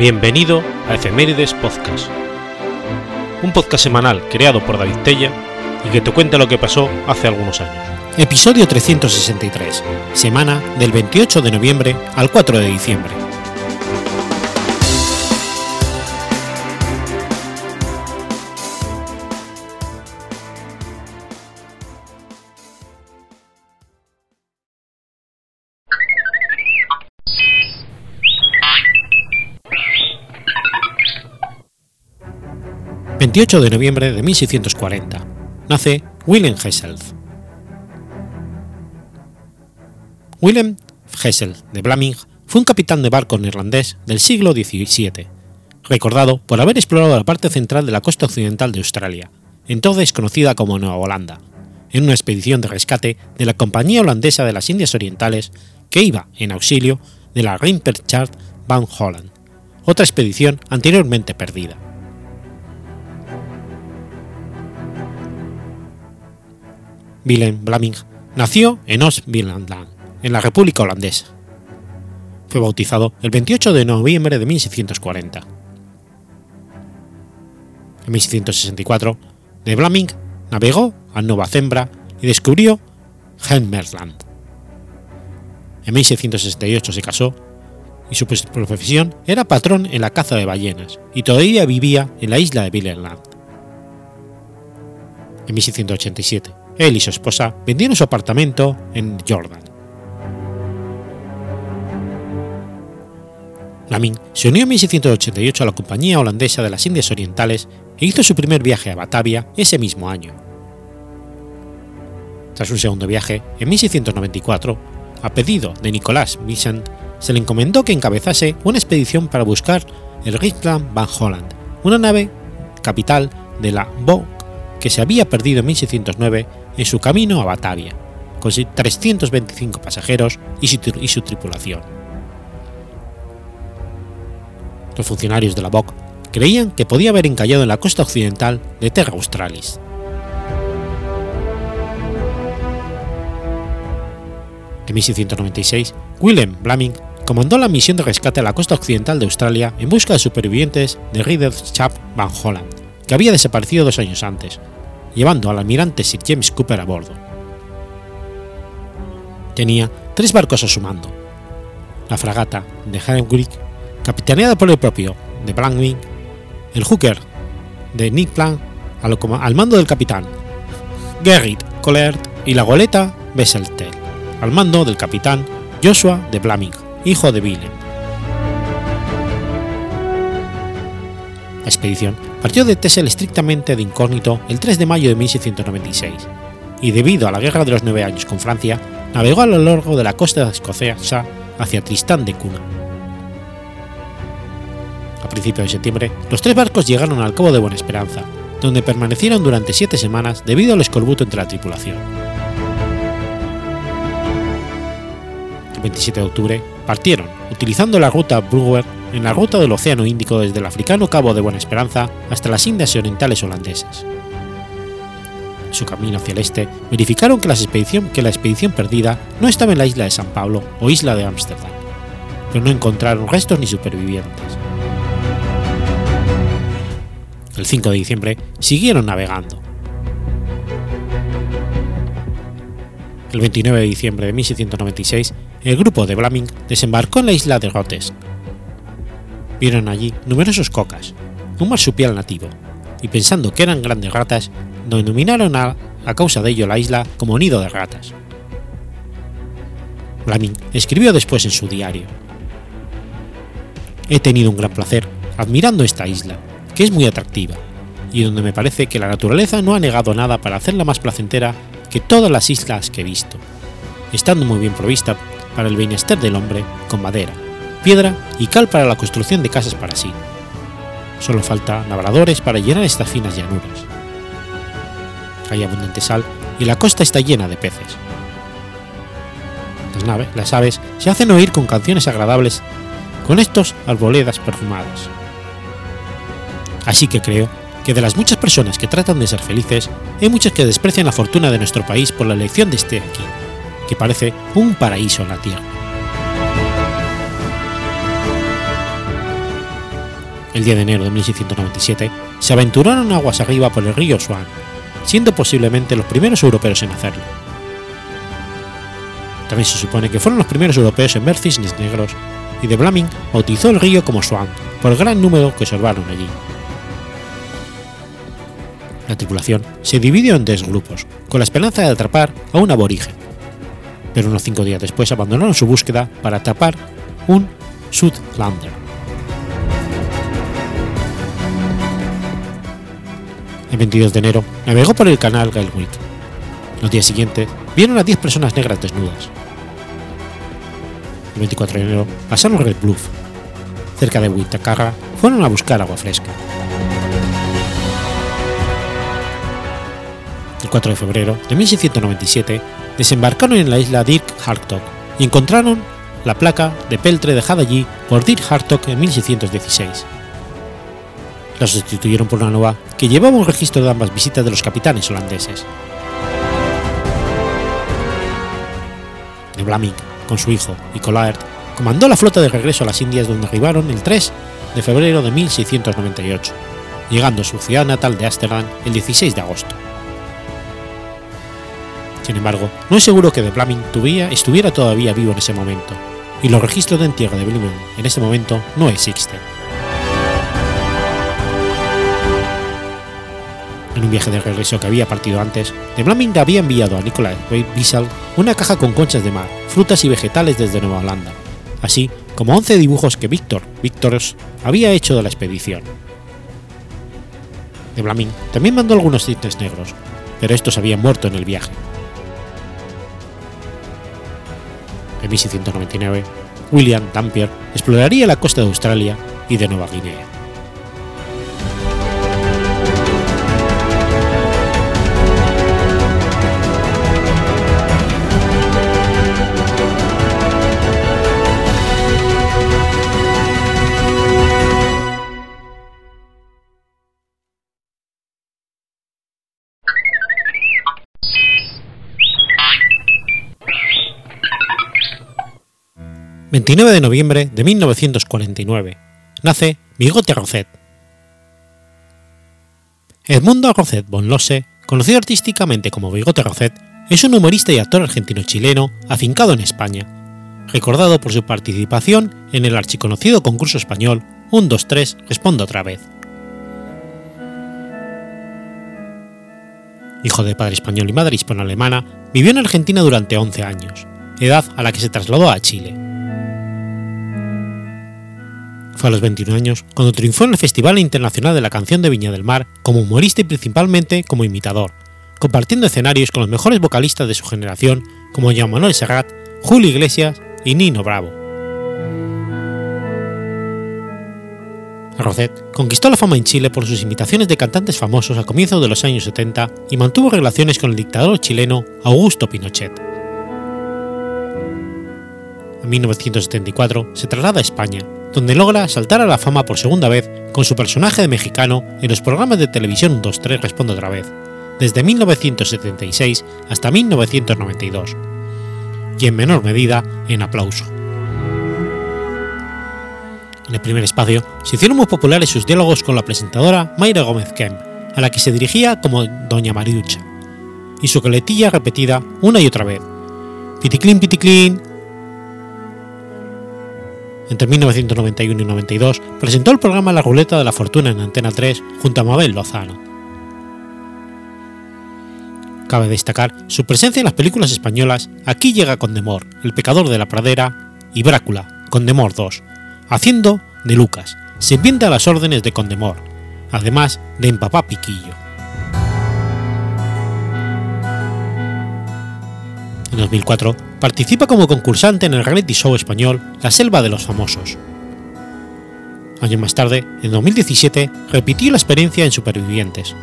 Bienvenido a Efemérides Podcast, un podcast semanal creado por David Tella y que te cuenta lo que pasó hace algunos años. Episodio 363, semana del 28 de noviembre al 4 de diciembre. 28 de noviembre de 1640. Nace Willem Hesselth. Willem Hesselth de Blaming fue un capitán de barco neerlandés del siglo XVII, recordado por haber explorado la parte central de la costa occidental de Australia, entonces conocida como Nueva Holanda, en una expedición de rescate de la Compañía Holandesa de las Indias Orientales que iba en auxilio de la Rimperchard van Holland, otra expedición anteriormente perdida. Willem Blaming nació en Oost-Beerland, en la República Holandesa. Fue bautizado el 28 de noviembre de 1640. En 1664, de Blaming navegó a Nueva Zembra y descubrió Helmerland. En 1668 se casó y su profesión era patrón en la caza de ballenas y todavía vivía en la isla de Billerland. En 1687 él y su esposa vendieron su apartamento en Jordan. Lamin se unió en 1688 a la Compañía Holandesa de las Indias Orientales e hizo su primer viaje a Batavia ese mismo año. Tras un segundo viaje, en 1694, a pedido de Nicolás Vicent, se le encomendó que encabezase una expedición para buscar el Richtland van Holland, una nave capital de la Bo que se había perdido en 1609 en su camino a Batavia, con 325 pasajeros y su, tripulación. Los funcionarios de la BOC creían que podía haber encallado en la costa occidental de Terra Australis. En 1696, Willem Blaming comandó la misión de rescate a la costa occidental de Australia en busca de supervivientes de Chap van Holland, que había desaparecido dos años antes, llevando al almirante Sir James Cooper a bordo. Tenía tres barcos a su mando. La fragata de Heinrich, capitaneada por el propio de Blankwing, el hooker de Nick Plan al, al mando del capitán Gerrit Collert y la goleta Besseltel, al mando del capitán Joshua de Blaming, hijo de Willem. La expedición partió de Texel estrictamente de incógnito el 3 de mayo de 1696, y debido a la Guerra de los Nueve Años con Francia, navegó a lo largo de la costa escocesa hacia Tristán de Cuna. A principios de septiembre, los tres barcos llegaron al Cabo de Buena Esperanza, donde permanecieron durante siete semanas debido al escorbuto entre la tripulación. El 27 de octubre partieron, utilizando la ruta Brewer en la ruta del Océano Índico desde el africano Cabo de Buena Esperanza hasta las Indias Orientales holandesas. En su camino hacia el este, verificaron que la, expedición, perdida no estaba en la isla de San Pablo o isla de Ámsterdam, pero no encontraron restos ni supervivientes. El 5 de diciembre siguieron navegando. El 29 de diciembre de 1696, el grupo de Blaming desembarcó en la isla de Rotes, vieron allí numerosos cocas, un marsupial nativo, y pensando que eran grandes ratas, denominaron a, a causa de ello la isla como nido de ratas. Blaming escribió después en su diario: He tenido un gran placer admirando esta isla, que es muy atractiva, y donde me parece que la naturaleza no ha negado nada para hacerla más placentera que todas las islas que he visto, estando muy bien provista para el bienestar del hombre con madera, piedra y cal para la construcción de casas para sí. Solo falta labradores para llenar estas finas llanuras. Hay abundante sal y la costa está llena de peces. Las, naves, las aves se hacen oír con canciones agradables con estos arboledas perfumadas. Así que creo que de las muchas personas que tratan de ser felices, hay muchas que desprecian la fortuna de nuestro país por la elección de este aquí, que parece un paraíso en la tierra. El 10 de enero de 1697, se aventuraron aguas arriba por el río Swan, siendo posiblemente los primeros europeos en hacerlo. También se supone que fueron los primeros europeos en ver cisnes negros, y de Blaming bautizó el río como Swan por el gran número que observaron allí. La tripulación se dividió en tres grupos, con la esperanza de atrapar a un aborigen, pero unos cinco días después abandonaron su búsqueda para atrapar un Sudlander. El 22 de enero navegó por el canal Galwick. Los días siguientes vieron a 10 personas negras desnudas. El 24 de enero pasaron Red Bluff. Cerca de Witakaga fueron a buscar agua fresca. El 4 de febrero de 1697 desembarcaron en la isla Dirk Hartog y encontraron la placa de peltre dejada allí por Dirk Hartog en 1616. La sustituyeron por una nueva que llevaba un registro de ambas visitas de los capitanes holandeses. De Blaming, con su hijo y Colaert, comandó la flota de regreso a las Indias donde arribaron el 3 de febrero de 1698, llegando a su ciudad natal de Ámsterdam el 16 de agosto. Sin embargo, no es seguro que de Blaming estuviera todavía vivo en ese momento, y los registros de entierro de Blaming en este momento no existen. En un viaje de regreso que había partido antes, de Blaming había enviado a Nicolás Wiesel una caja con conchas de mar, frutas y vegetales desde Nueva Holanda, así como 11 dibujos que Víctor Víctoros había hecho de la expedición. De Blaming también mandó algunos cisnes negros, pero estos habían muerto en el viaje. En 1699, William Dampier exploraría la costa de Australia y de Nueva Guinea. 29 de noviembre de 1949 nace Bigote Rocet. Edmundo Rocet von Losse, conocido artísticamente como Bigote Rocet, es un humorista y actor argentino-chileno afincado en España, recordado por su participación en el archiconocido concurso español 1, 2, 3, Responda otra vez. Hijo de padre español y madre hispano-alemana, vivió en Argentina durante 11 años, edad a la que se trasladó a Chile. Fue a los 21 años cuando triunfó en el Festival Internacional de la Canción de Viña del Mar como humorista y principalmente como imitador, compartiendo escenarios con los mejores vocalistas de su generación como Jean Manuel Serrat, Julio Iglesias y Nino Bravo. Roset conquistó la fama en Chile por sus imitaciones de cantantes famosos a comienzos de los años 70 y mantuvo relaciones con el dictador chileno Augusto Pinochet. En 1974 se traslada a España, donde logra saltar a la fama por segunda vez con su personaje de mexicano en los programas de televisión 2-3 Responde otra vez, desde 1976 hasta 1992, y en menor medida en Aplauso. En el primer espacio se hicieron muy populares sus diálogos con la presentadora Mayra Gómez Kemp, a la que se dirigía como Doña Mariucha, y su coletilla repetida una y otra vez. Piticlin, piticlin, entre 1991 y 92 presentó el programa La Ruleta de la Fortuna en Antena 3 junto a Mabel Lozano. Cabe destacar su presencia en las películas españolas Aquí llega Condemor, El pecador de la pradera y Brácula, Condemor 2, haciendo de Lucas, sirviente a las órdenes de Condemor, además de en Papá Piquillo. 2004 participa como concursante en el reality show español La Selva de los Famosos. Años más tarde, en 2017, repitió la experiencia en Supervivientes.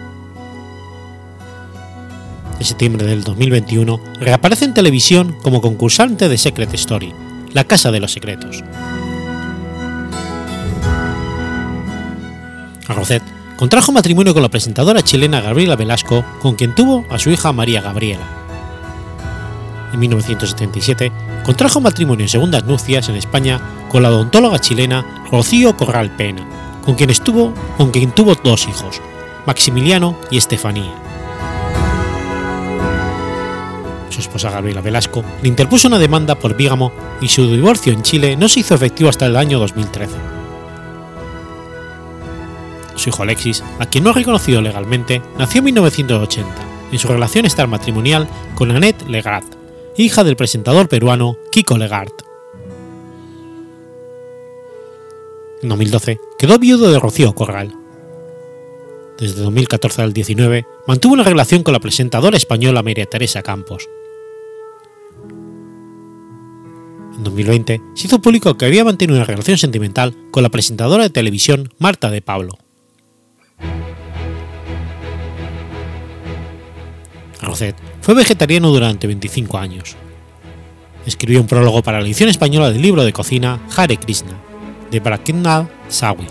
En septiembre del 2021 reaparece en televisión como concursante de Secret Story, La Casa de los Secretos. Arrocet contrajo matrimonio con la presentadora chilena Gabriela Velasco, con quien tuvo a su hija María Gabriela en 1977, contrajo matrimonio en segundas nupcias en España con la odontóloga chilena Rocío Corral Pena, con quien estuvo, con quien tuvo dos hijos, Maximiliano y Estefanía. Su esposa Gabriela Velasco le interpuso una demanda por bígamo y su divorcio en Chile no se hizo efectivo hasta el año 2013. Su hijo Alexis, a quien no ha reconocido legalmente, nació en 1980, en su relación extramatrimonial con Annette Legard, hija del presentador peruano Kiko Legard. En 2012 quedó viudo de Rocío Corral. Desde 2014 al 19 mantuvo una relación con la presentadora española María Teresa Campos. En 2020 se hizo público que había mantenido una relación sentimental con la presentadora de televisión Marta de Pablo. Roset fue vegetariano durante 25 años. Escribió un prólogo para la edición española del libro de cocina Hare Krishna, de Prakinath Sawi.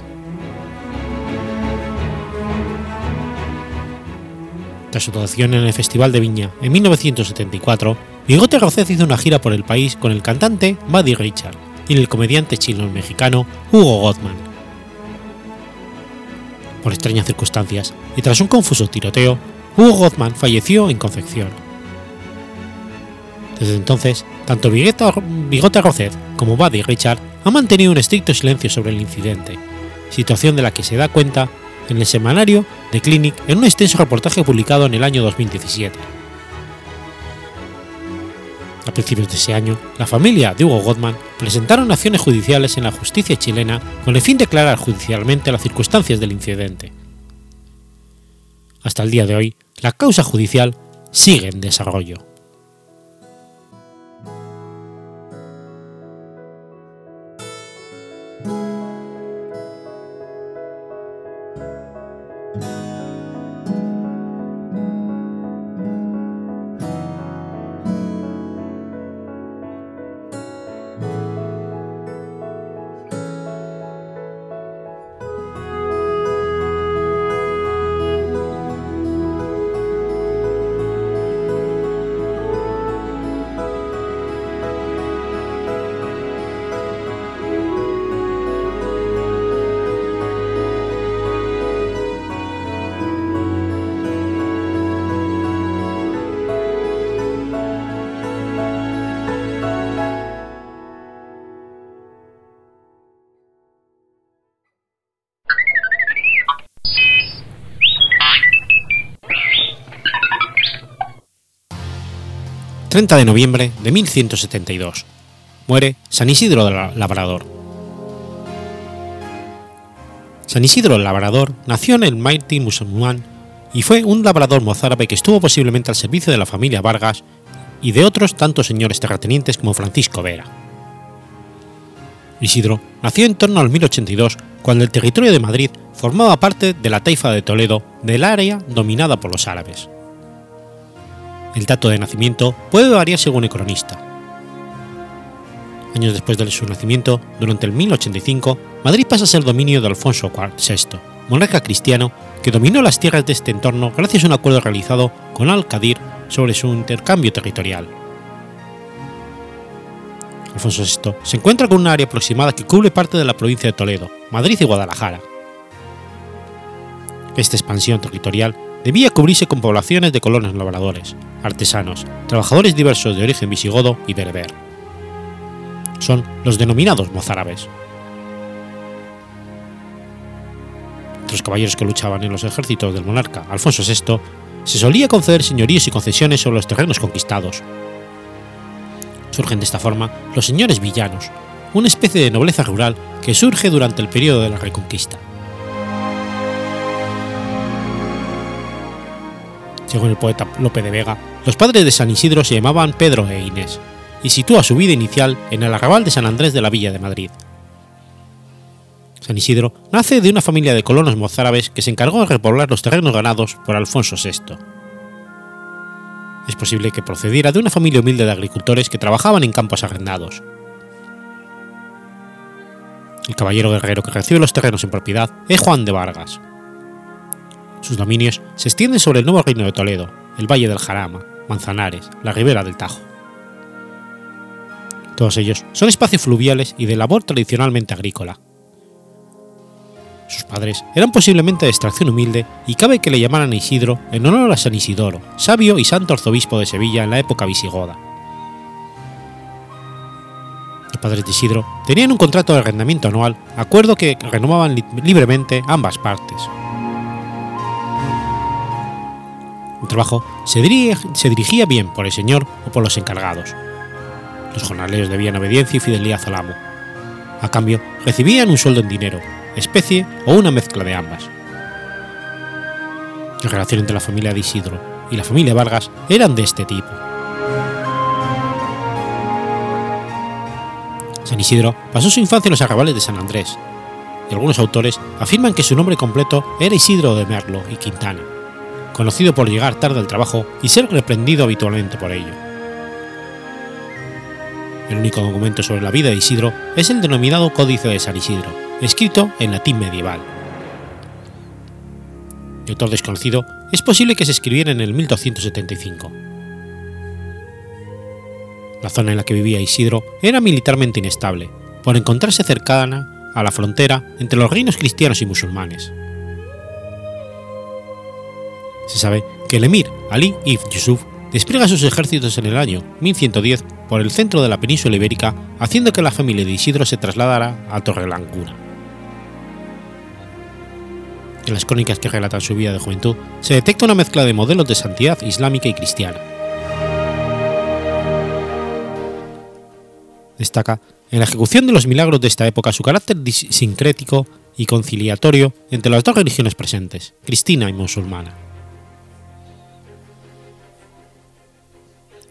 Tras su actuación en el Festival de Viña en 1974, Bigote Rocet hizo una gira por el país con el cantante Buddy Richard y el comediante chileno-mexicano Hugo Gottman. Por extrañas circunstancias y tras un confuso tiroteo, Hugo Gottman falleció en Concepción. Desde entonces, tanto Bigote Rocet como Buddy Richard han mantenido un estricto silencio sobre el incidente, situación de la que se da cuenta en el semanario The Clinic en un extenso reportaje publicado en el año 2017. A principios de ese año, la familia de Hugo Gottman presentaron acciones judiciales en la justicia chilena con el fin de aclarar judicialmente las circunstancias del incidente. Hasta el día de hoy, la causa judicial sigue en desarrollo. 30 de noviembre de 1172. Muere San Isidro Labrador. San Isidro Labrador nació en el Maiti musulmán y fue un labrador mozárabe que estuvo posiblemente al servicio de la familia Vargas y de otros tantos señores terratenientes como Francisco Vera. Isidro nació en torno al 1082, cuando el territorio de Madrid formaba parte de la taifa de Toledo del área dominada por los árabes. El dato de nacimiento puede variar según el cronista. Años después de su nacimiento, durante el 1085, Madrid pasa a ser dominio de Alfonso VI, monarca cristiano que dominó las tierras de este entorno gracias a un acuerdo realizado con Al-Qadir sobre su intercambio territorial. Alfonso VI se encuentra con un área aproximada que cubre parte de la provincia de Toledo, Madrid y Guadalajara. Esta expansión territorial debía cubrirse con poblaciones de colonos labradores, artesanos, trabajadores diversos de origen visigodo y berber. Son los denominados mozárabes. Entre los caballeros que luchaban en los ejércitos del monarca Alfonso VI, se solía conceder señoríos y concesiones sobre los terrenos conquistados. Surgen de esta forma los señores villanos, una especie de nobleza rural que surge durante el periodo de la Reconquista. Según el poeta Lope de Vega, los padres de San Isidro se llamaban Pedro e Inés, y sitúa su vida inicial en el arrabal de San Andrés de la Villa de Madrid. San Isidro nace de una familia de colonos mozárabes que se encargó de repoblar los terrenos ganados por Alfonso VI. Es posible que procediera de una familia humilde de agricultores que trabajaban en campos arrendados. El caballero guerrero que recibe los terrenos en propiedad es Juan de Vargas, sus dominios se extienden sobre el nuevo reino de Toledo, el Valle del Jarama, Manzanares, la Ribera del Tajo. Todos ellos son espacios fluviales y de labor tradicionalmente agrícola. Sus padres eran posiblemente de extracción humilde y cabe que le llamaran Isidro en honor a San Isidoro, sabio y santo arzobispo de Sevilla en la época visigoda. Los padres de Isidro tenían un contrato de arrendamiento anual, acuerdo que renovaban libremente ambas partes. El trabajo se, dirigía bien por el señor o por los encargados. Los jornaleros debían obediencia y fidelidad al amo. A cambio, recibían un sueldo en dinero, especie o una mezcla de ambas. La relación entre la familia de Isidro y la familia Vargas eran de este tipo. San Isidro pasó su infancia en los arrabales de San Andrés, y algunos autores afirman que su nombre completo era Isidro de Merlo y Quintana, conocido por llegar tarde al trabajo y ser reprendido habitualmente por ello. El único documento sobre la vida de Isidro es el denominado Códice de San Isidro, escrito en latín medieval. De autor desconocido, es posible que se escribiera en el 1275. La zona en la que vivía Isidro era militarmente inestable, por encontrarse cercana a la frontera entre los reinos cristianos y musulmanes. Se sabe que el emir Ali ibn Yusuf despliega sus ejércitos en el año 1110 por el centro de la península ibérica, haciendo que la familia de Isidro se trasladara a Torrelancuna. En las crónicas que relatan su vida de juventud se detecta una mezcla de modelos de santidad islámica y cristiana. Destaca en la ejecución de los milagros de esta época su carácter sincrético y conciliatorio entre las dos religiones presentes, cristiana y musulmana.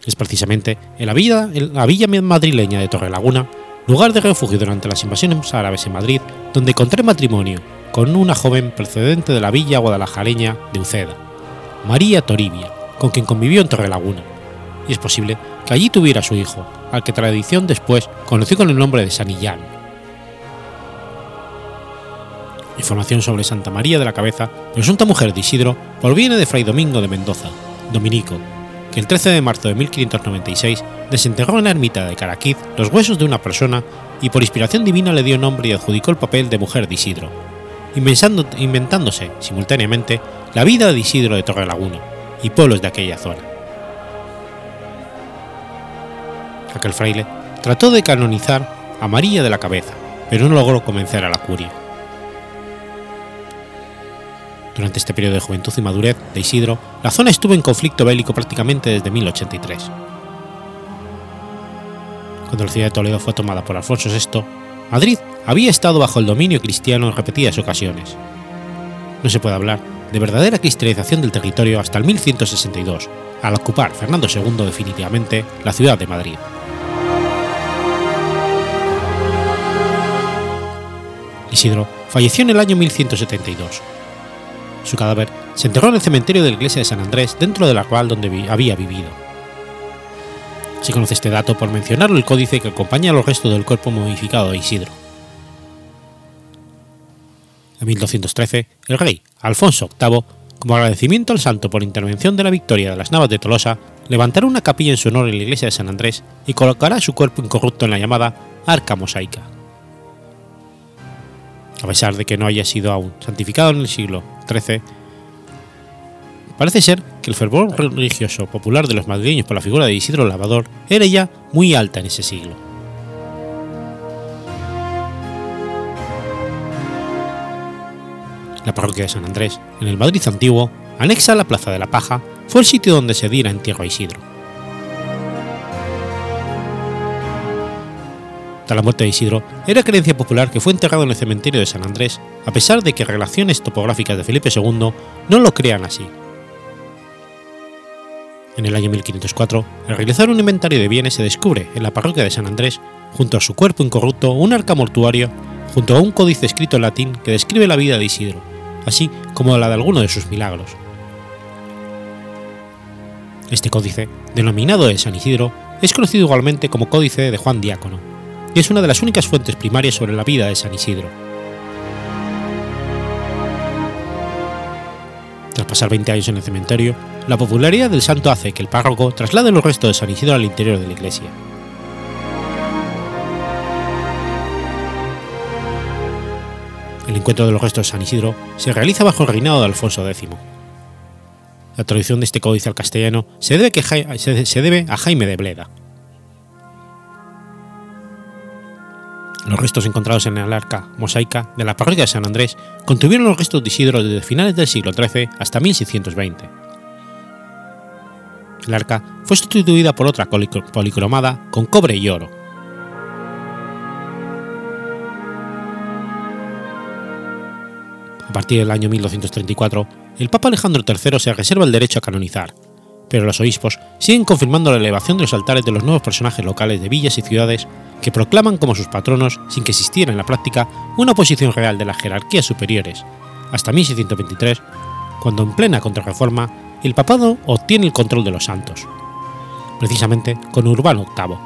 Es precisamente en la, villa, en la villa madrileña de Torrelaguna, lugar de refugio durante las invasiones árabes en Madrid, donde contrae matrimonio con una joven procedente de la villa guadalajareña de Uceda, María Toribia, con quien convivió en Torrelaguna, y es posible que allí tuviera su hijo, al que tradición después conoció con el nombre de Sanillán. Información sobre Santa María de la Cabeza, presunta mujer de Isidro, proviene de Fray Domingo de Mendoza, dominico, el 13 de marzo de 1596 desenterró en la ermita de Caraquiz los huesos de una persona y por inspiración divina le dio nombre y adjudicó el papel de mujer de Isidro, inventándose simultáneamente la vida de Isidro de Torrelaguna y pueblos de aquella zona. Aquel fraile trató de canonizar a María de la Cabeza, pero no logró convencer a la curia. Durante este periodo de juventud y madurez de Isidro, la zona estuvo en conflicto bélico prácticamente desde 1083. Cuando la ciudad de Toledo fue tomada por Alfonso VI, Madrid había estado bajo el dominio cristiano en repetidas ocasiones. No se puede hablar de verdadera cristianización del territorio hasta el 1162, al ocupar Fernando II definitivamente la ciudad de Madrid. Isidro falleció en el año 1172. Su cadáver se enterró en el cementerio de la iglesia de San Andrés dentro del arrabal donde había vivido. Se conoce este dato por mencionarlo el códice que acompaña a los restos del cuerpo momificado de Isidro. En 1213, el rey Alfonso VIII, como agradecimiento al santo por intervención de la victoria de las Navas de Tolosa, levantará una capilla en su honor en la iglesia de San Andrés y colocará su cuerpo incorrupto en la llamada Arca Mosaica. A pesar de que no haya sido aún santificado en el siglo XIII, parece ser que el fervor religioso popular de los madrileños por la figura de Isidro Lavador era ya muy alta en ese siglo. La parroquia de San Andrés, en el Madrid antiguo, anexa a la Plaza de la Paja, fue el sitio donde se diera entierro a Isidro. Tras la muerte de Isidro, era creencia popular que fue enterrado en el cementerio de San Andrés, a pesar de que relaciones topográficas de Felipe II no lo crean así. En el año 1504, al realizar un inventario de bienes se descubre en la parroquia de San Andrés, junto a su cuerpo incorrupto, un arca mortuario, junto a un códice escrito en latín que describe la vida de Isidro, así como la de alguno de sus milagros. Este códice, denominado de San Isidro, es conocido igualmente como Códice de Juan Diácono, y es una de las únicas fuentes primarias sobre la vida de San Isidro. Tras pasar 20 años en el cementerio, la popularidad del santo hace que el párroco traslade los restos de San Isidro al interior de la iglesia. El encuentro de los restos de San Isidro se realiza bajo el reinado de Alfonso X. La traducción de este códice al castellano se debe, se debe a Jaime de Bleda, Los restos encontrados en el arca mosaica de la parroquia de San Andrés contuvieron los restos de Isidro desde finales del siglo XIII hasta 1620. El arca fue sustituida por otra policromada con cobre y oro. A partir del año 1234, el Papa Alejandro III se reserva el derecho a canonizar, pero los obispos siguen confirmando la elevación de los altares de los nuevos personajes locales de villas y ciudades que proclaman como sus patronos sin que existiera en la práctica una oposición real de las jerarquías superiores, hasta 1623, cuando en plena contrarreforma el papado obtiene el control de los santos, precisamente con Urbano VIII,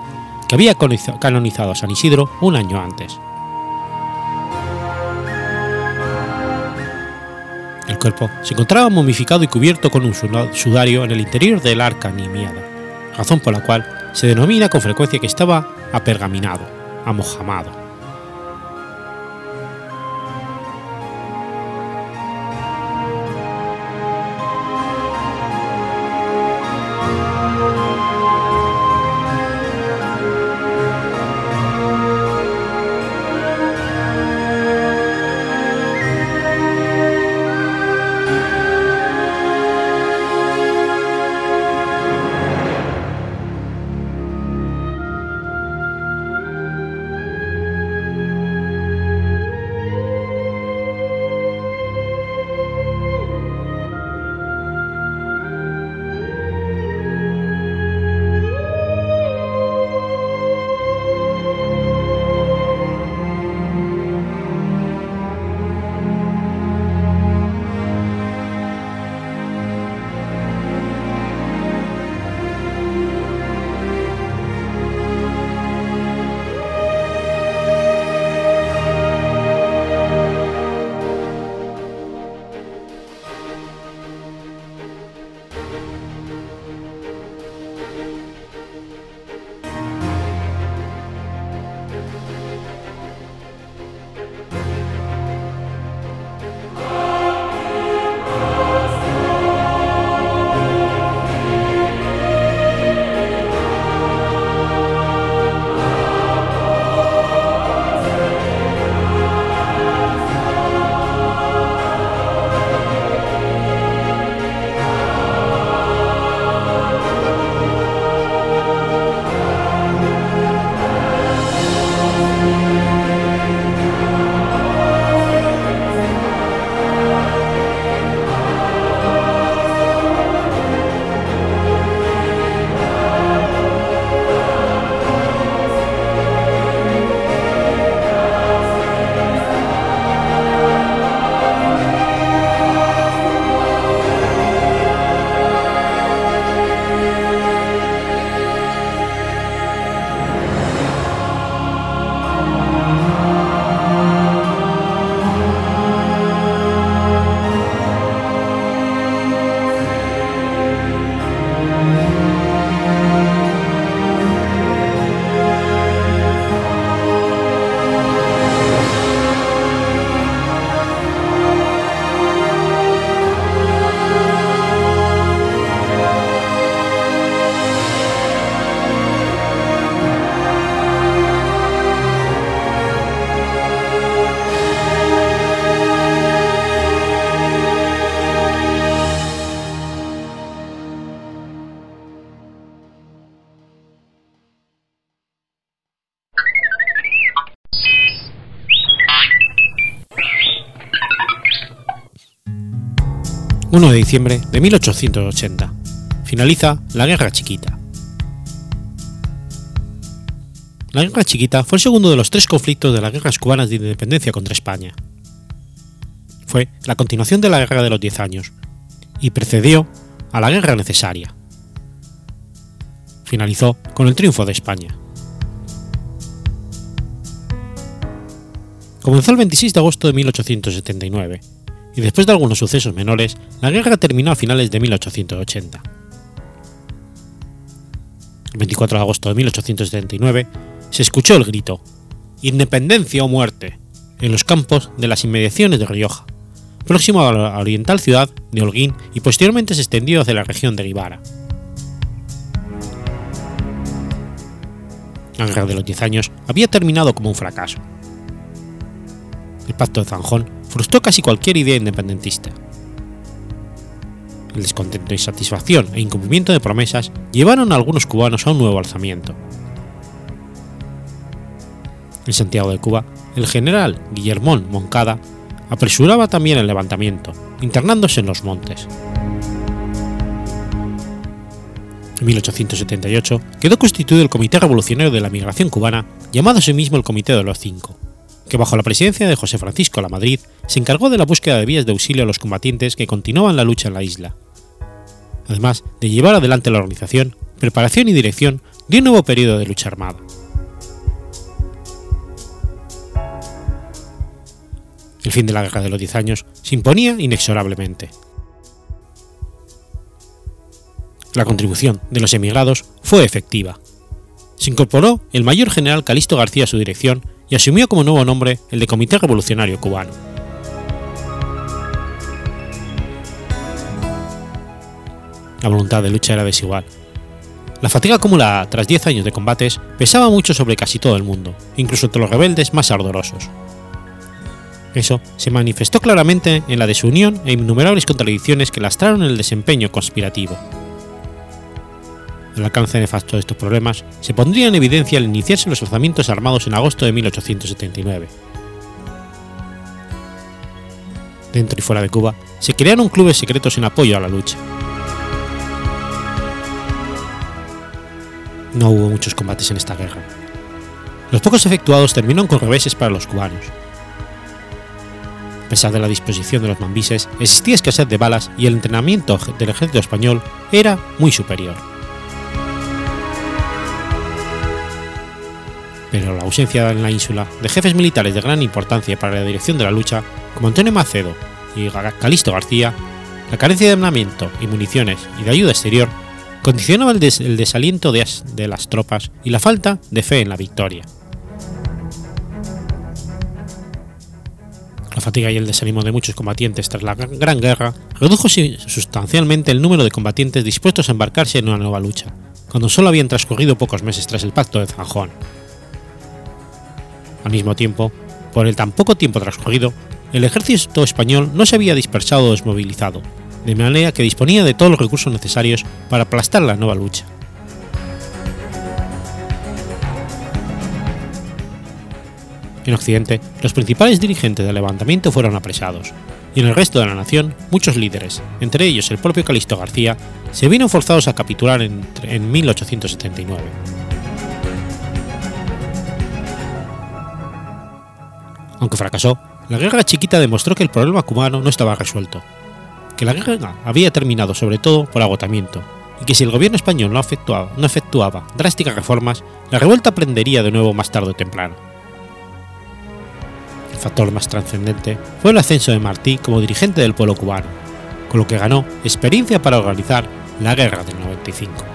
que había canonizado a San Isidro un año antes. El cuerpo se encontraba momificado y cubierto con un sudario en el interior del arca nimiada, razón por la cual se denomina con frecuencia que estaba apergaminado, amojamado. Diciembre de 1880. Finaliza la Guerra Chiquita. La Guerra Chiquita fue el segundo de los tres conflictos de las guerras cubanas de independencia contra España. Fue la continuación de la Guerra de los Diez Años y precedió a la Guerra Necesaria. Finalizó con el triunfo de España. Comenzó el 26 de agosto de 1879 y después de algunos sucesos menores, la guerra terminó a finales de 1880. El 24 de agosto de 1879 se escuchó el grito Independencia o muerte en los campos de las inmediaciones de Rioja, próximo a la oriental ciudad de Holguín y posteriormente se extendió hacia la región de Rivara. La Guerra de los Diez Años había terminado como un fracaso. El Pacto de Zanjón frustró casi cualquier idea independentista. El descontento, insatisfacción e incumplimiento de promesas llevaron a algunos cubanos a un nuevo alzamiento. En Santiago de Cuba, el general Guillermón Moncada apresuraba también el levantamiento, internándose en los montes. En 1878 quedó constituido el Comité Revolucionario de la Migración Cubana, llamado a sí mismo el Comité de los Cinco, que bajo la presidencia de José Francisco Lamadrid se encargó de la búsqueda de vías de auxilio a los combatientes que continuaban la lucha en la isla, además de llevar adelante la organización, preparación y dirección de un nuevo periodo de lucha armada. El fin de la Guerra de los Diez Años se imponía inexorablemente. La contribución de los emigrados fue efectiva. Se incorporó el mayor general Calisto García a su dirección y asumió como nuevo nombre el de Comité Revolucionario Cubano. La voluntad de lucha era desigual. La fatiga acumulada tras 10 años de combates pesaba mucho sobre casi todo el mundo, incluso entre los rebeldes más ardorosos. Eso se manifestó claramente en la desunión e innumerables contradicciones que lastraron el desempeño conspirativo. El alcance nefasto de estos problemas se pondría en evidencia al iniciarse los alzamientos armados en agosto de 1879. Dentro y fuera de Cuba se crearon clubes secretos en apoyo a la lucha. No hubo muchos combates en esta guerra. Los pocos efectuados terminaron con reveses para los cubanos. A pesar de la disposición de los mambises, existía escasez de balas y el entrenamiento del ejército español era muy superior. Pero la ausencia en la ínsula de jefes militares de gran importancia para la dirección de la lucha, como Antonio Macedo y Calisto García, la carencia de armamento y municiones y de ayuda exterior condicionaba el desaliento de, de las tropas y la falta de fe en la victoria. La fatiga y el desánimo de muchos combatientes tras la Gran Guerra redujo sustancialmente el número de combatientes dispuestos a embarcarse en una nueva lucha, cuando solo habían transcurrido pocos meses tras el Pacto de Zanjón. Al mismo tiempo, por el tan poco tiempo transcurrido, el ejército español no se había dispersado o desmovilizado, de manera que disponía de todos los recursos necesarios para aplastar la nueva lucha. En Occidente, los principales dirigentes del levantamiento fueron apresados, y en el resto de la nación, muchos líderes, entre ellos el propio Calisto García, se vieron forzados a capitular en 1879. Aunque fracasó, la guerra chiquita demostró que el problema cubano no estaba resuelto, que la guerra había terminado sobre todo por agotamiento, y que si el gobierno español no efectuaba, drásticas reformas, la revuelta prendería de nuevo más tarde o temprano. El factor más trascendente fue el ascenso de Martí como dirigente del pueblo cubano, con lo que ganó experiencia para organizar la guerra del 95.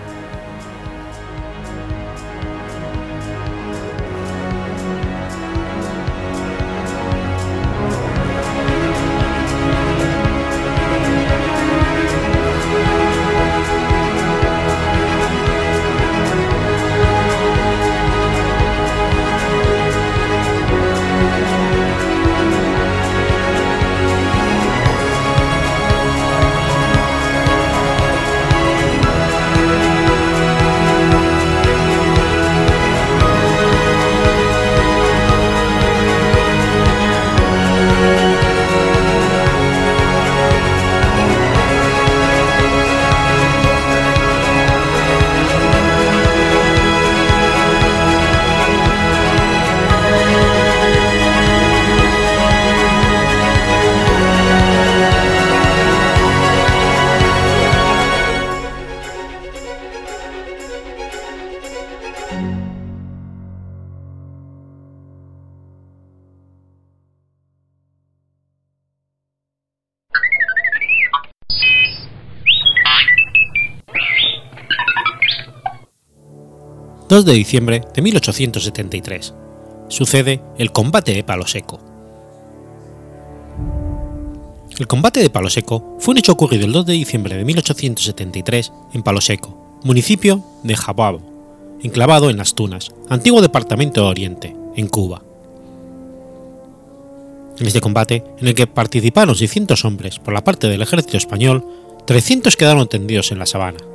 2 de diciembre de 1873. Sucede el combate de Palo Seco. El combate de Palo Seco fue un hecho ocurrido el 2 de diciembre de 1873 en Palo Seco, municipio de Jababo, enclavado en Las Tunas, antiguo departamento de Oriente, en Cuba. En este combate, en el que participaron 600 hombres por la parte del ejército español, 300 quedaron tendidos en la sabana.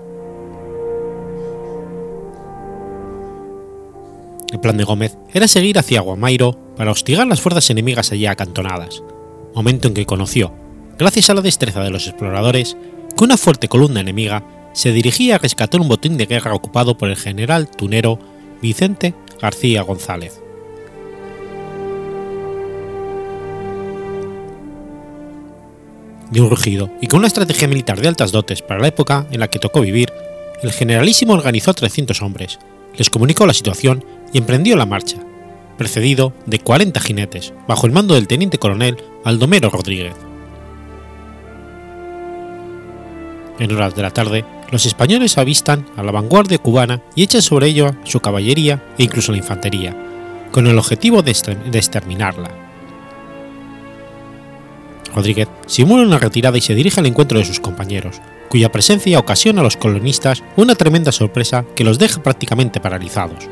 El plan de Gómez era seguir hacia Guamairo para hostigar las fuerzas enemigas allí acantonadas, momento en que conoció, gracias a la destreza de los exploradores, que una fuerte columna enemiga se dirigía a rescatar un botín de guerra ocupado por el general tunero Vicente García González. De un rugido y con una estrategia militar de altas dotes para la época en la que tocó vivir, el generalísimo organizó a 300 hombres, les comunicó la situación y emprendió la marcha, precedido de 40 jinetes, bajo el mando del teniente coronel Baldomero Rodríguez. En horas de la tarde, los españoles avistan a la vanguardia cubana y echan sobre ello su caballería e incluso la infantería, con el objetivo de exterminarla. Rodríguez simula una retirada y se dirige al encuentro de sus compañeros, cuya presencia ocasiona a los colonistas una tremenda sorpresa que los deja prácticamente paralizados.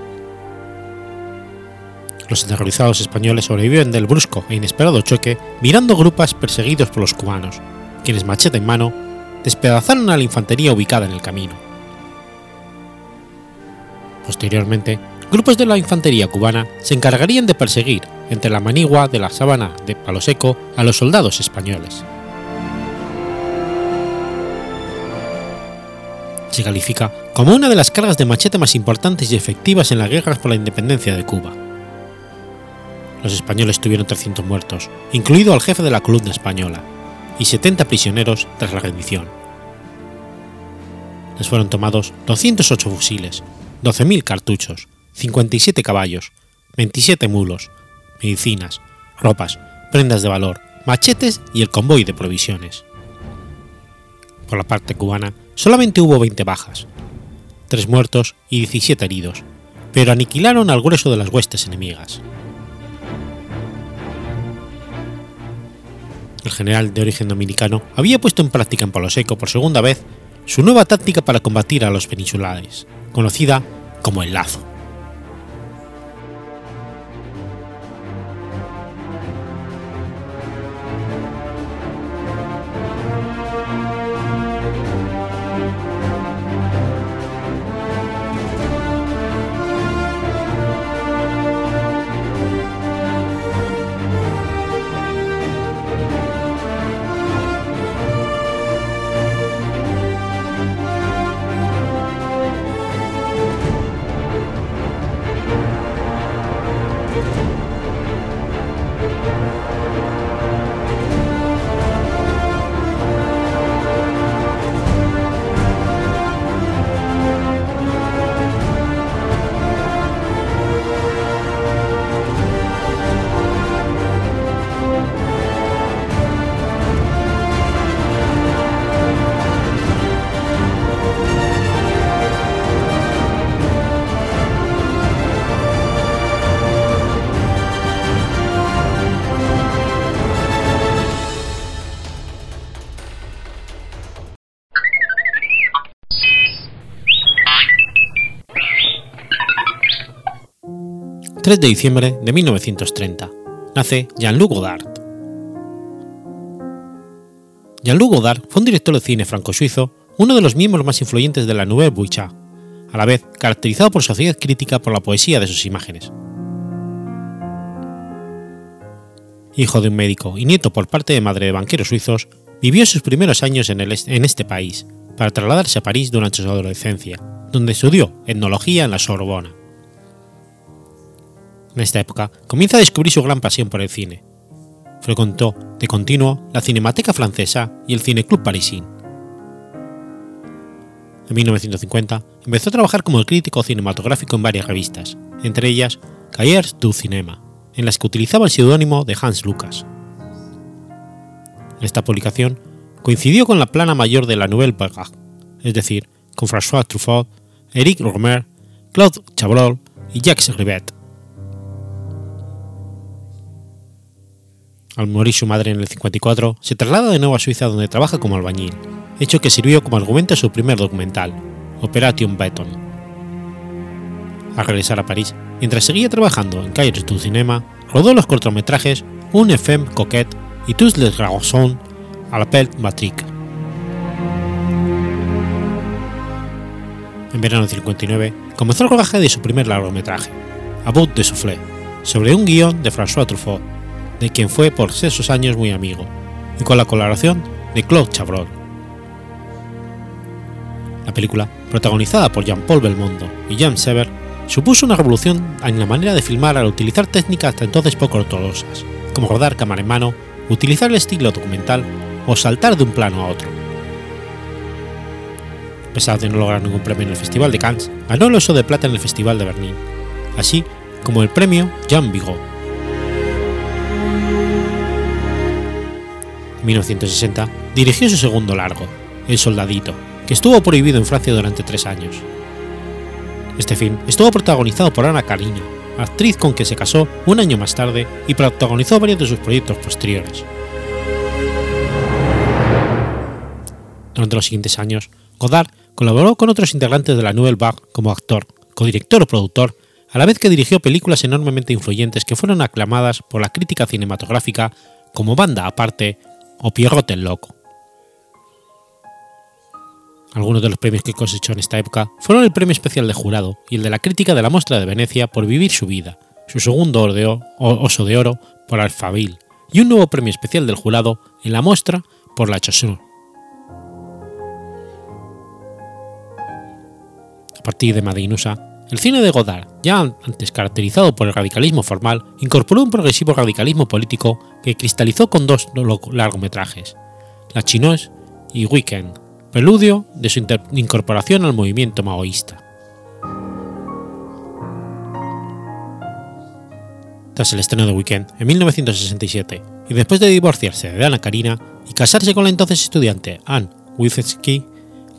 Los aterrorizados españoles sobreviven del brusco e inesperado choque mirando grupas perseguidos por los cubanos, quienes macheta en mano despedazaron a la infantería ubicada en el camino. Posteriormente, grupos de la infantería cubana se encargarían de perseguir entre la manigua de la sabana de Palo Seco a los soldados españoles. Se califica como una de las cargas de machete más importantes y efectivas en las guerras por la independencia de Cuba los españoles tuvieron 300 muertos, incluido al jefe de la columna española, y 70 prisioneros tras la rendición. Les fueron tomados 208 fusiles, 12.000 cartuchos, 57 caballos, 27 mulos, medicinas, ropas, prendas de valor, machetes y el convoy de provisiones. Por la parte cubana, solamente hubo 20 bajas, 3 muertos y 17 heridos, pero aniquilaron al grueso de las huestes enemigas. El general de origen dominicano había puesto en práctica en Palo Seco por segunda vez su nueva táctica para combatir a los peninsulares, conocida como el lazo. 3 de diciembre de 1930, nace Jean-Luc Godard. Jean-Luc Godard fue un director de cine franco-suizo, uno de los miembros más influyentes de la Nouvelle Vague, a la vez caracterizado por su acidez crítica por la poesía de sus imágenes. Hijo de un médico y nieto por parte de madre de banqueros suizos, vivió sus primeros años en, en este país, para trasladarse a París durante su adolescencia, donde estudió etnología en la Sorbona. En esta época comienza a descubrir su gran pasión por el cine. Frecuentó de continuo la Cinemateca Francesa y el Cineclub Parisien. En 1950 empezó a trabajar como crítico cinematográfico en varias revistas, entre ellas Cahiers du Cinema, en las que utilizaba el seudónimo de Hans Lucas. Esta publicación coincidió con la plana mayor de la Nouvelle Vague, es decir, con François Truffaut, Eric Romer, Claude Chabrol y Jacques Rivette. Al morir su madre en el 54, se traslada de nuevo a Suiza donde trabaja como albañil, hecho que sirvió como argumento a su primer documental, Operation Beton. Al regresar a París, mientras seguía trabajando en Cahiers du Cinema, rodó los cortometrajes Un FM Coquette y Tous les garçons à l'appel Matrique. En verano del 59 comenzó el rodaje de su primer largometraje, About de Soufflé, sobre un guion de François Truffaut, de quien fue por esos años muy amigo, y con la colaboración de Claude Chabrol. La película, protagonizada por Jean-Paul Belmondo y Jean Sever, supuso una revolución en la manera de filmar al utilizar técnicas hasta entonces poco ortodoxas, como rodar cámara en mano, utilizar el estilo documental o saltar de un plano a otro. A pesar de no lograr ningún premio en el Festival de Cannes, ganó el Oso de Plata en el Festival de Berlín, así como el premio Jean Vigo. En 1960 dirigió su segundo largo, El Soldadito, que estuvo prohibido en Francia durante tres años. Este film estuvo protagonizado por Ana Karina, actriz con que se casó un año más tarde y protagonizó varios de sus proyectos posteriores. Durante los siguientes años, Godard colaboró con otros integrantes de la Nouvelle Vague como actor, codirector o productor, a la vez que dirigió películas enormemente influyentes que fueron aclamadas por la crítica cinematográfica como Banda Aparte o Pierrot el Loco. Algunos de los premios que cosechó en esta época fueron el Premio Especial de Jurado y el de la Crítica de la Mostra de Venecia por Vivir su Vida, su segundo Oso de Oro por Alfabil y un nuevo Premio Especial del Jurado en la Mostra por La Chaussure. A partir de Madinusa, el cine de Godard, ya antes caracterizado por el radicalismo formal, incorporó un progresivo radicalismo político que cristalizó con dos largometrajes, La Chinoise y Weekend, preludio de su incorporación al movimiento maoísta. Tras el estreno de Weekend en 1967 y después de divorciarse de Ana Karina y casarse con la entonces estudiante Anne Wiewiecki,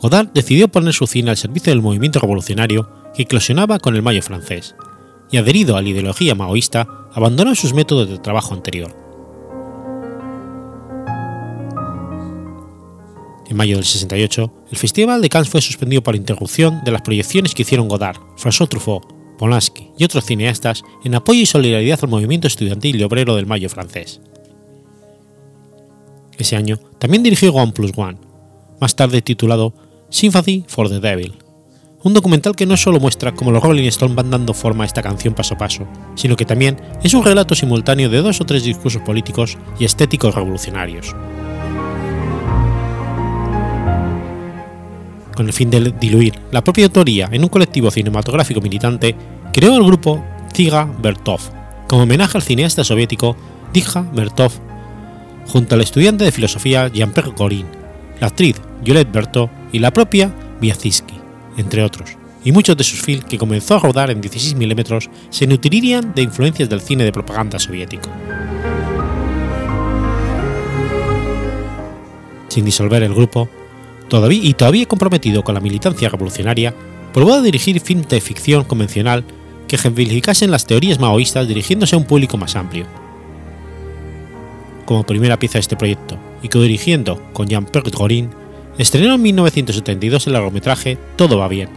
Godard decidió poner su cine al servicio del movimiento revolucionario que eclosionaba con el Mayo francés, y adherido a la ideología maoísta, abandonó sus métodos de trabajo anterior. En mayo del 68, el Festival de Cannes fue suspendido por interrupción de las proyecciones que hicieron Godard, François Truffaut, Polanski y otros cineastas en apoyo y solidaridad al movimiento estudiantil y obrero del Mayo francés. Ese año también dirigió One Plus One, más tarde titulado Sympathy for the Devil, un documental que no solo muestra cómo los Rolling Stones van dando forma a esta canción paso a paso, sino que también es un relato simultáneo de dos o tres discursos políticos y estéticos revolucionarios. con el fin de diluir la propia autoría en un colectivo cinematográfico militante, creó el grupo Ziga Bertov, como homenaje al cineasta soviético Dija Bertov, junto al estudiante de filosofía Jean-Pierre Gorin, la actriz Juliette Bertov y la propia Biaziski, entre otros, y muchos de sus films que comenzó a rodar en 16 mm se nutrirían de influencias del cine de propaganda soviético. Sin disolver el grupo, todavía y todavía comprometido con la militancia revolucionaria, probó a dirigir films de ficción convencional que ejemplificasen las teorías maoístas dirigiéndose a un público más amplio. Como primera pieza de este proyecto, y co-dirigiendo con Jean-Pierre Gorin, estrenó en 1972 el largometraje Todo va bien,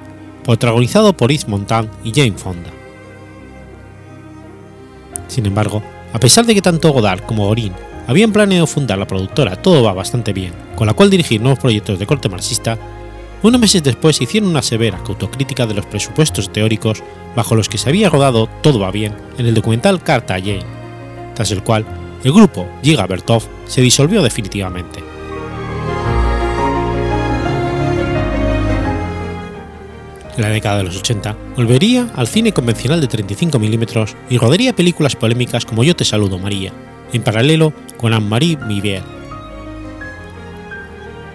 protagonizado por Yves Montand y Jane Fonda. Sin embargo, a pesar de que tanto Godard como Gorin habían planeado fundar la productora Todo va bastante bien, con la cual dirigir nuevos proyectos de corte marxista, unos meses después hicieron una severa autocrítica de los presupuestos teóricos bajo los que se había rodado Todo va bien en el documental Carta a Jane, tras el cual el grupo Giga Bertov se disolvió definitivamente. En la década de los 80 volvería al cine convencional de 35 mm y rodaría películas polémicas como Yo te saludo María, en paralelo con Anne-Marie Mivier.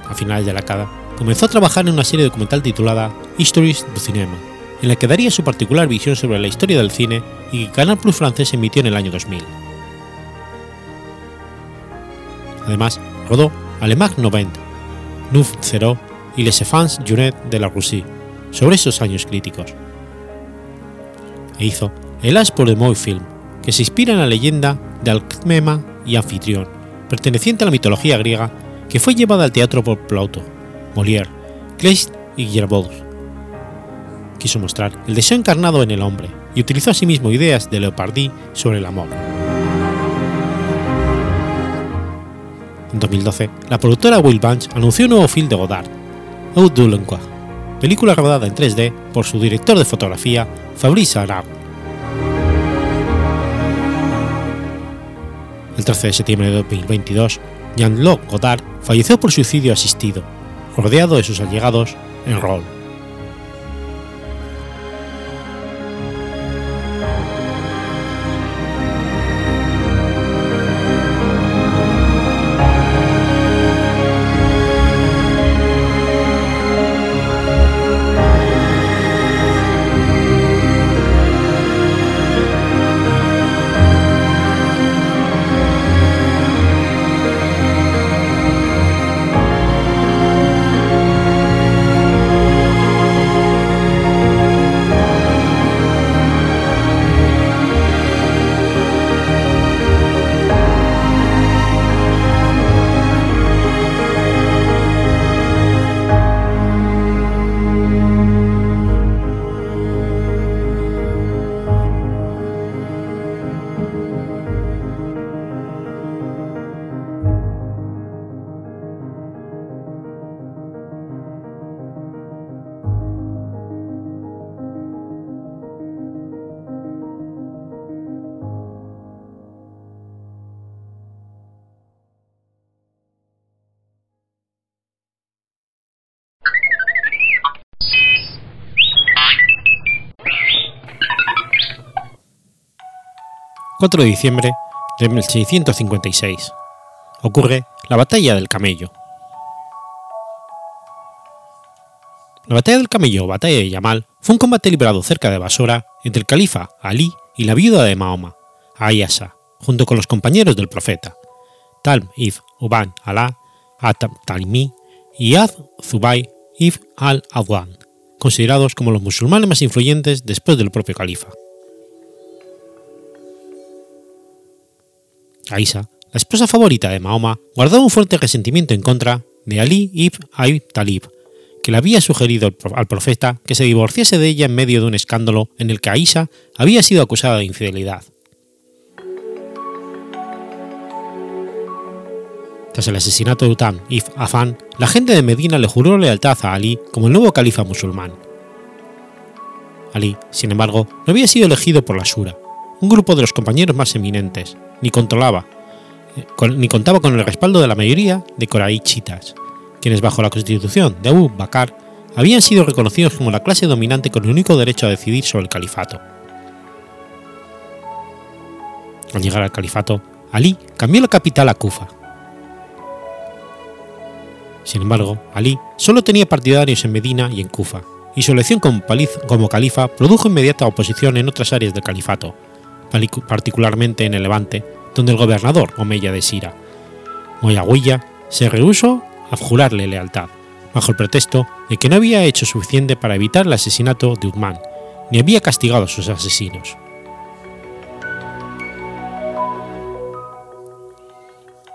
A finales de la década, comenzó a trabajar en una serie documental titulada Histories du Cinema, en la que daría su particular visión sobre la historia del cine y que Canal Plus francés emitió en el año 2000. Además, rodó Alemac Novent, Neuf Zero y Les Enfants Junet de la Russie, sobre esos años críticos. E hizo El As pour le Film, que se inspira en la leyenda de Alcmema y anfitrión, perteneciente a la mitología griega, que fue llevada al teatro por Plauto, Molière, Kleist y Gervaud. Quiso mostrar el deseo encarnado en el hombre y utilizó asimismo ideas de Leopardi sobre el amor. En 2012, la productora Will Bunch anunció un nuevo film de Godard, Out película rodada en 3D por su director de fotografía, Fabrice Arard. El 13 de septiembre de 2022, Jean-Luc Godard falleció por suicidio asistido, rodeado de sus allegados en Roll. 4 de diciembre de 1656. Ocurre la Batalla del Camello. La Batalla del Camello o Batalla de Yamal fue un combate librado cerca de Basora entre el califa Ali y la viuda de Mahoma, Ayasa, junto con los compañeros del profeta, Talm if Uban Alá, At-Talimi y Az Zubayr if al-Awwan, considerados como los musulmanes más influyentes después del propio califa. Aisha, la esposa favorita de Mahoma, guardaba un fuerte resentimiento en contra de Ali ibn Abi Talib, que le había sugerido al profeta que se divorciase de ella en medio de un escándalo en el que Aisha había sido acusada de infidelidad. Tras el asesinato de Utam ibn Afan, la gente de Medina le juró lealtad a Ali como el nuevo califa musulmán. Ali, sin embargo, no había sido elegido por la Shura, un grupo de los compañeros más eminentes, ni controlaba, ni contaba con el respaldo de la mayoría de coraichitas, quienes bajo la constitución de Abu Bakr habían sido reconocidos como la clase dominante con el único derecho a decidir sobre el califato. Al llegar al califato, Ali cambió la capital a Kufa. Sin embargo, Ali solo tenía partidarios en Medina y en Kufa, y su elección como califa produjo inmediata oposición en otras áreas del califato, particularmente en el Levante, donde el gobernador Omeya de Sira, Moyahuilla, se rehusó a jurarle lealtad, bajo el pretexto de que no había hecho suficiente para evitar el asesinato de Uthman, ni había castigado a sus asesinos.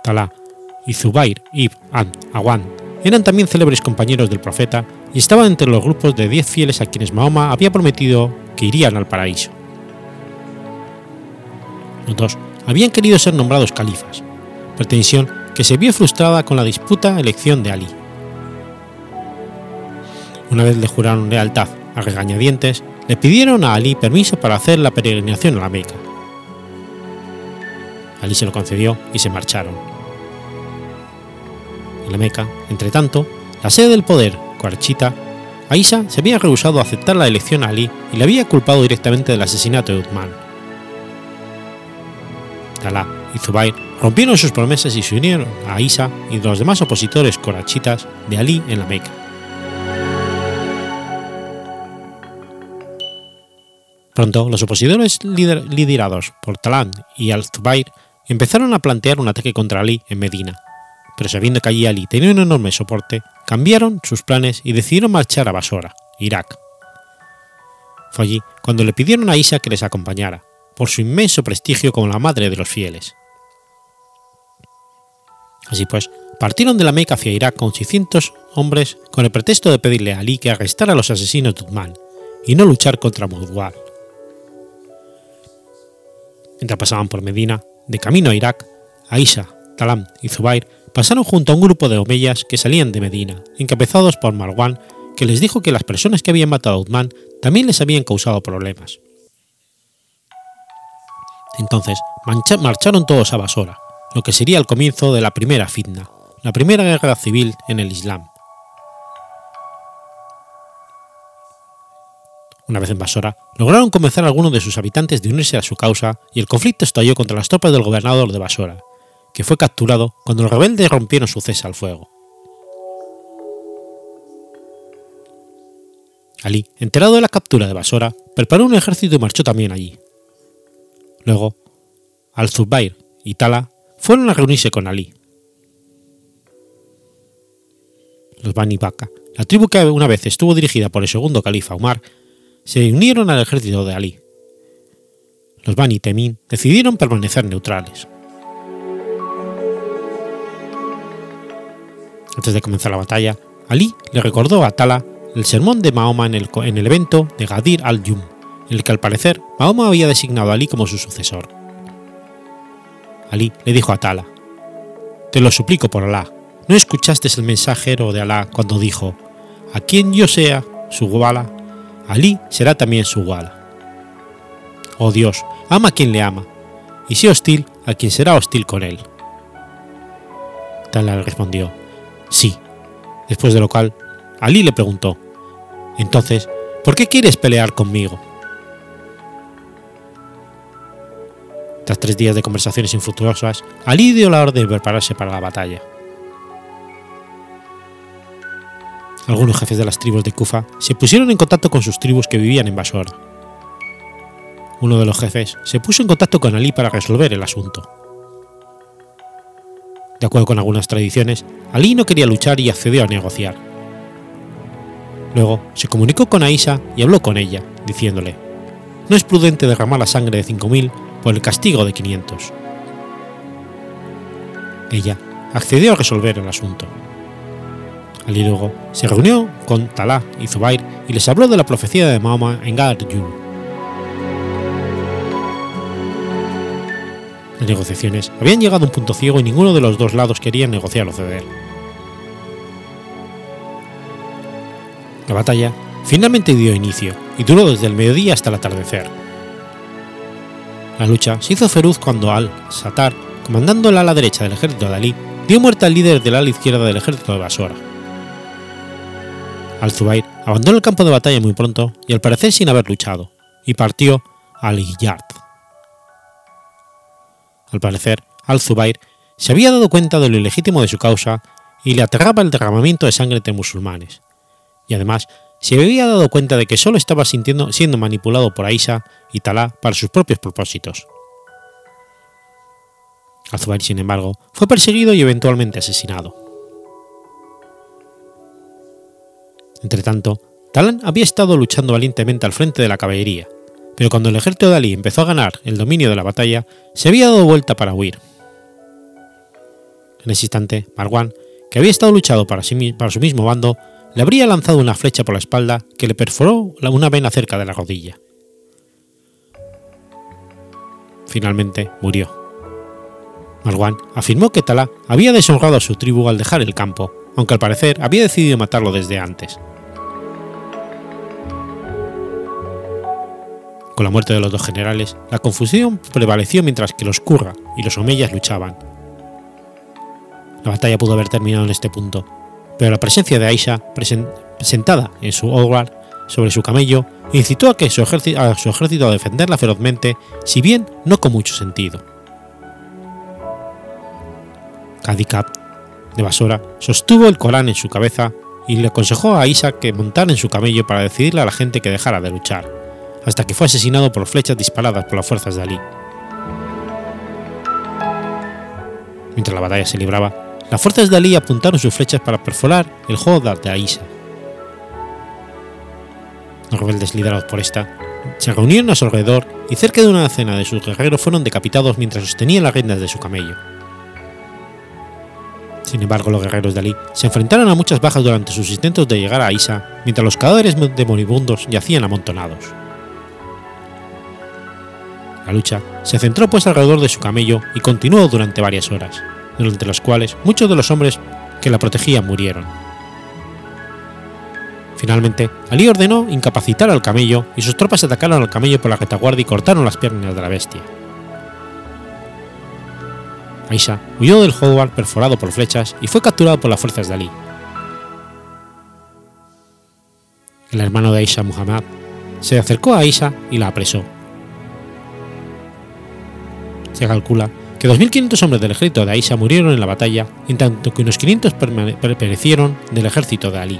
Talá y Zubair ibn Awan eran también célebres compañeros del profeta y estaban entre los grupos de diez fieles a quienes Mahoma había prometido que irían al paraíso. Los dos habían querido ser nombrados califas, pretensión que se vio frustrada con la disputa elección de Ali. Una vez le juraron lealtad a regañadientes, le pidieron a Ali permiso para hacer la peregrinación a la Meca. Ali se lo concedió y se marcharon. En la Meca, entre tanto, la sede del poder, Quarchita, Aisha se había rehusado a aceptar la elección a Ali y le había culpado directamente del asesinato de Uthman. Talá y Zubair rompieron sus promesas y se unieron a Isa y los demás opositores corachitas de Ali en la Meca. Pronto, los opositores liderados por Talán y al-Zubair empezaron a plantear un ataque contra Ali en Medina, pero sabiendo que allí Ali tenía un enorme soporte, cambiaron sus planes y decidieron marchar a Basora, Irak. Fue allí cuando le pidieron a Isa que les acompañara, por su inmenso prestigio como la madre de los fieles. Así pues, partieron de la Meca hacia Irak con 600 hombres con el pretexto de pedirle a Ali que arrestara a los asesinos de Uthman y no luchar contra Mudwar. Mientras pasaban por Medina, de camino a Irak, Aisha, Talam y Zubair pasaron junto a un grupo de omeyas que salían de Medina, encabezados por Marwan, que les dijo que las personas que habían matado a Uthman también les habían causado problemas. Entonces marcharon todos a Basora, lo que sería el comienzo de la primera fitna, la primera guerra civil en el Islam. Una vez en Basora, lograron convencer a algunos de sus habitantes de unirse a su causa y el conflicto estalló contra las tropas del gobernador de Basora, que fue capturado cuando los rebeldes rompieron su cese al fuego. Ali, enterado de la captura de Basora, preparó un ejército y marchó también allí. Luego, Al-Zubair y Tala fueron a reunirse con Ali. Los Bani Baka, la tribu que una vez estuvo dirigida por el segundo califa Umar, se unieron al ejército de Ali. Los Bani Temin decidieron permanecer neutrales. Antes de comenzar la batalla, Ali le recordó a Tala el sermón de Mahoma en el, en el evento de Gadir al-Yum, el que al parecer Mahoma había designado a Ali como su sucesor. Ali le dijo a Tala, Te lo suplico por Alá, ¿no escuchaste el mensajero de Alá cuando dijo, a quien yo sea su guala, Ali será también su guala? Oh Dios, ama a quien le ama, y sé hostil a quien será hostil con él. Tala le respondió, sí, después de lo cual Ali le preguntó, entonces, ¿por qué quieres pelear conmigo? Tras tres días de conversaciones infructuosas, Ali dio la orden de prepararse para la batalla. Algunos jefes de las tribus de Kufa se pusieron en contacto con sus tribus que vivían en Basor. Uno de los jefes se puso en contacto con Ali para resolver el asunto. De acuerdo con algunas tradiciones, Ali no quería luchar y accedió a negociar. Luego se comunicó con Aisha y habló con ella, diciéndole, no es prudente derramar la sangre de 5.000 por el castigo de 500. Ella accedió a resolver el asunto. Ali luego se reunió con Talá y Zubair y les habló de la profecía de Mahoma en Gar Yun. Las negociaciones habían llegado a un punto ciego y ninguno de los dos lados quería negociar o ceder. La batalla finalmente dio inicio y duró desde el mediodía hasta el atardecer. La lucha se hizo feroz cuando Al-Satar, comandando el ala derecha del ejército de Ali, dio muerte al líder del ala izquierda del ejército de Basora. Al-Zubair abandonó el campo de batalla muy pronto y al parecer sin haber luchado, y partió al Iyard. Al parecer, Al-Zubair se había dado cuenta de lo ilegítimo de su causa y le aterraba el derramamiento de sangre entre musulmanes, y además se había dado cuenta de que solo estaba siendo manipulado por Aisha y Talá para sus propios propósitos. Al-Zubair, sin embargo, fue perseguido y eventualmente asesinado. Entretanto, Talán había estado luchando valientemente al frente de la caballería, pero cuando el ejército de Ali empezó a ganar el dominio de la batalla, se había dado vuelta para huir. En ese instante, Marwan, que había estado luchando para, sí, para su mismo bando, le habría lanzado una flecha por la espalda que le perforó una vena cerca de la rodilla. Finalmente murió. Marwan afirmó que Talá había deshonrado a su tribu al dejar el campo, aunque al parecer había decidido matarlo desde antes. Con la muerte de los dos generales, la confusión prevaleció mientras que los Kurra y los Omeyas luchaban. La batalla pudo haber terminado en este punto, pero la presencia de Aisha, sentada en su hogar sobre su camello, incitó a, que su ejército, a defenderla ferozmente, si bien no con mucho sentido. Kadikab, de Basora, sostuvo el Corán en su cabeza y le aconsejó a Aisha que montara en su camello para decidirle a la gente que dejara de luchar, hasta que fue asesinado por flechas disparadas por las fuerzas de Ali. Mientras la batalla se libraba, las fuerzas de Ali apuntaron sus flechas para perforar el Hodar de Aisha. Los rebeldes liderados por esta se reunieron a su alrededor y cerca de una docena de sus guerreros fueron decapitados mientras sostenían las riendas de su camello. Sin embargo, los guerreros de Ali se enfrentaron a muchas bajas durante sus intentos de llegar a Aisha, mientras los cadáveres de moribundos yacían amontonados. La lucha se centró pues alrededor de su camello y continuó durante varias horas, durante las cuales muchos de los hombres que la protegían murieron. Finalmente, Ali ordenó incapacitar al camello y sus tropas atacaron al camello por la retaguardia y cortaron las piernas de la bestia. Aisha huyó del Howard perforado por flechas y fue capturado por las fuerzas de Ali. El hermano de Aisha, Muhammad, se acercó a Aisha y la apresó. Se calcula que 2.500 hombres del ejército de Aisha murieron en la batalla, en tanto que unos 500 perecieron del ejército de Ali.